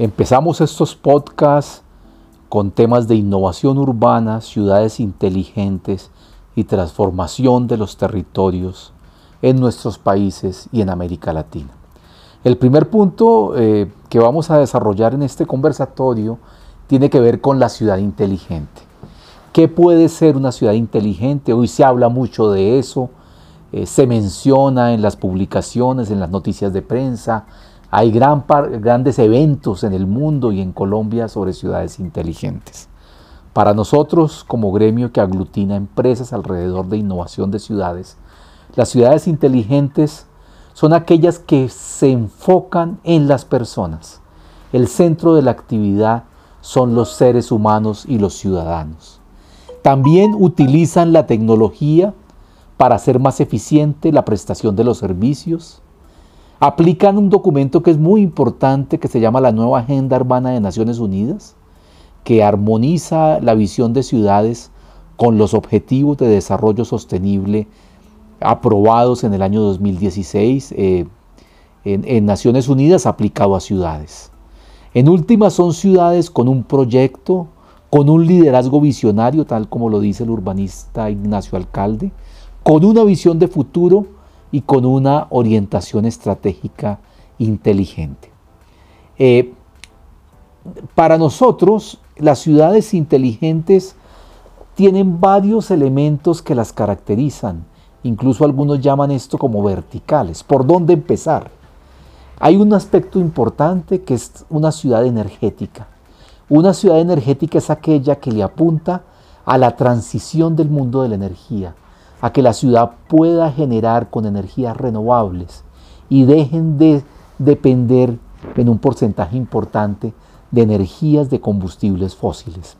Empezamos estos podcasts con temas de innovación urbana, ciudades inteligentes y transformación de los territorios en nuestros países y en América Latina. El primer punto eh, que vamos a desarrollar en este conversatorio tiene que ver con la ciudad inteligente. ¿Qué puede ser una ciudad inteligente? Hoy se habla mucho de eso, eh, se menciona en las publicaciones, en las noticias de prensa, hay gran grandes eventos en el mundo y en Colombia sobre ciudades inteligentes. Para nosotros, como gremio que aglutina empresas alrededor de innovación de ciudades, las ciudades inteligentes son aquellas que se enfocan en las personas. El centro de la actividad son los seres humanos y los ciudadanos. También utilizan la tecnología para hacer más eficiente la prestación de los servicios, aplican un documento que es muy importante que se llama la Nueva Agenda Urbana de Naciones Unidas, que armoniza la visión de ciudades con los objetivos de desarrollo sostenible aprobados en el año 2016 eh, en, en Naciones Unidas aplicado a ciudades. En última son ciudades con un proyecto, con un liderazgo visionario, tal como lo dice el urbanista Ignacio Alcalde, con una visión de futuro y con una orientación estratégica inteligente. Eh, para nosotros, las ciudades inteligentes tienen varios elementos que las caracterizan. Incluso algunos llaman esto como verticales. ¿Por dónde empezar? Hay un aspecto importante que es una ciudad energética. Una ciudad energética es aquella que le apunta a la transición del mundo de la energía, a que la ciudad pueda generar con energías renovables y dejen de depender en un porcentaje importante de energías de combustibles fósiles.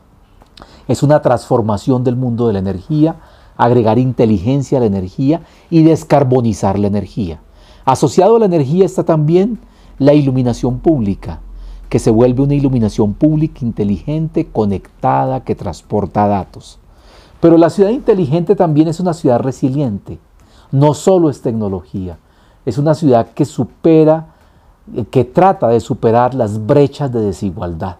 Es una transformación del mundo de la energía, agregar inteligencia a la energía y descarbonizar la energía. Asociado a la energía está también la iluminación pública, que se vuelve una iluminación pública inteligente, conectada, que transporta datos. Pero la ciudad inteligente también es una ciudad resiliente. No solo es tecnología, es una ciudad que supera, eh, que trata de superar las brechas de desigualdad.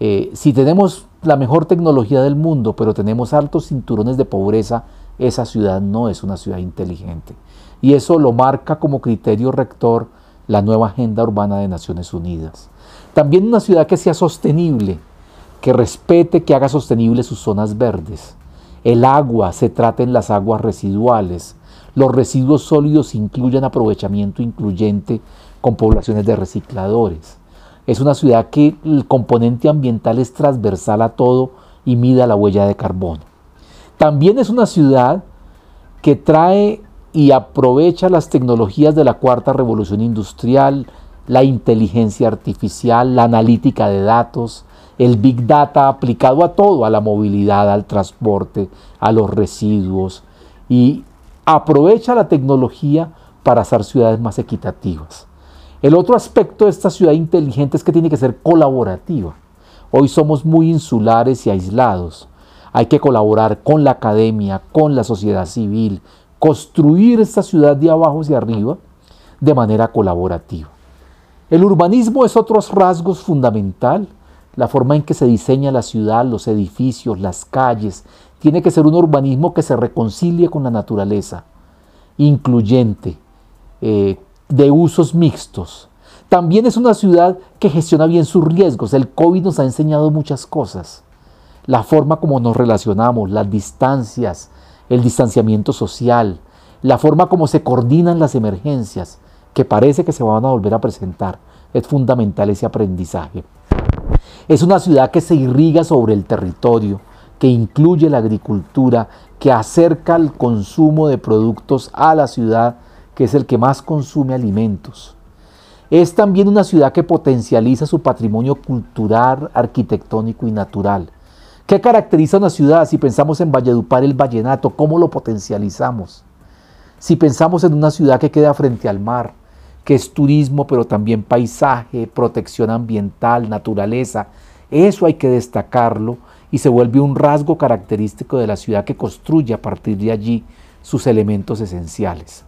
Eh, si tenemos la mejor tecnología del mundo, pero tenemos altos cinturones de pobreza, esa ciudad no es una ciudad inteligente. Y eso lo marca como criterio rector la nueva Agenda Urbana de Naciones Unidas. También una ciudad que sea sostenible, que respete, que haga sostenible sus zonas verdes, el agua se trata en las aguas residuales. Los residuos sólidos incluyen aprovechamiento incluyente con poblaciones de recicladores. Es una ciudad que el componente ambiental es transversal a todo y mida la huella de carbono. También es una ciudad que trae y aprovecha las tecnologías de la cuarta revolución industrial, la inteligencia artificial, la analítica de datos, el Big Data aplicado a todo, a la movilidad, al transporte, a los residuos y aprovecha la tecnología para hacer ciudades más equitativas. El otro aspecto de esta ciudad inteligente es que tiene que ser colaborativa. Hoy somos muy insulares y aislados. Hay que colaborar con la academia, con la sociedad civil, construir esta ciudad de abajo hacia arriba de manera colaborativa. El urbanismo es otro rasgo fundamental la forma en que se diseña la ciudad, los edificios, las calles, tiene que ser un urbanismo que se reconcilie con la naturaleza, incluyente, eh, de usos mixtos. También es una ciudad que gestiona bien sus riesgos. El COVID nos ha enseñado muchas cosas. La forma como nos relacionamos, las distancias, el distanciamiento social, la forma como se coordinan las emergencias, que parece que se van a volver a presentar. Es fundamental ese aprendizaje. Es una ciudad que se irriga sobre el territorio, que incluye la agricultura, que acerca el consumo de productos a la ciudad, que es el que más consume alimentos. Es también una ciudad que potencializa su patrimonio cultural, arquitectónico y natural. ¿Qué caracteriza una ciudad? Si pensamos en Valledupar, el vallenato, ¿cómo lo potencializamos? Si pensamos en una ciudad que queda frente al mar, que es turismo, pero también paisaje, protección ambiental, naturaleza. Eso hay que destacarlo y se vuelve un rasgo característico de la ciudad que construye a partir de allí sus elementos esenciales.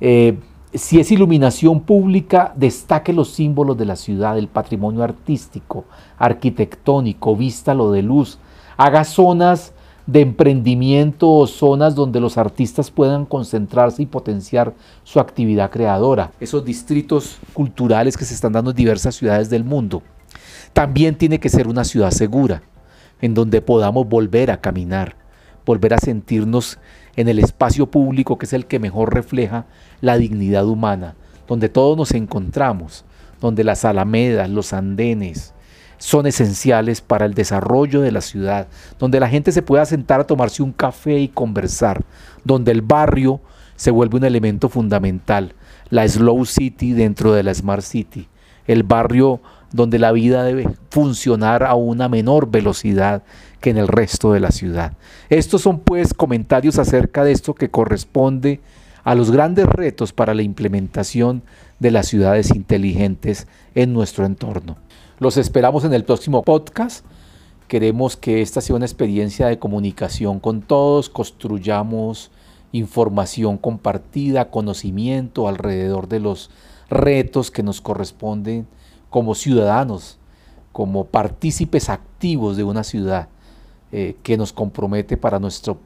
Eh, Si es iluminación pública, destaque los símbolos de la ciudad, el patrimonio artístico, arquitectónico, vístalo de luz. Haga zonas de emprendimiento o zonas donde los artistas puedan concentrarse y potenciar su actividad creadora. Esos distritos culturales que se están dando en diversas ciudades del mundo. También tiene que ser una ciudad segura, en donde podamos volver a caminar, volver a sentirnos en el espacio público que es el que mejor refleja la dignidad humana, donde todos nos encontramos, donde las alamedas, los andenes, son esenciales para el desarrollo de la ciudad, donde la gente se pueda sentar a tomarse un café y conversar, donde el barrio se vuelve un elemento fundamental, la slow city dentro de la smart city, el barrio donde la vida debe funcionar a una menor velocidad que en el resto de la ciudad. Estos son pues comentarios acerca de esto que corresponde a los grandes retos para la implementación de las ciudades inteligentes en nuestro entorno. Los esperamos en el próximo podcast. Queremos que esta sea una experiencia de comunicación con todos, construyamos información compartida, conocimiento alrededor de los retos que nos corresponden como ciudadanos, como partícipes activos de una ciudad eh, que nos compromete para nuestro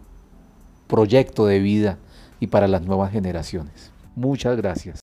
proyecto de vida y para las nuevas generaciones. Muchas gracias.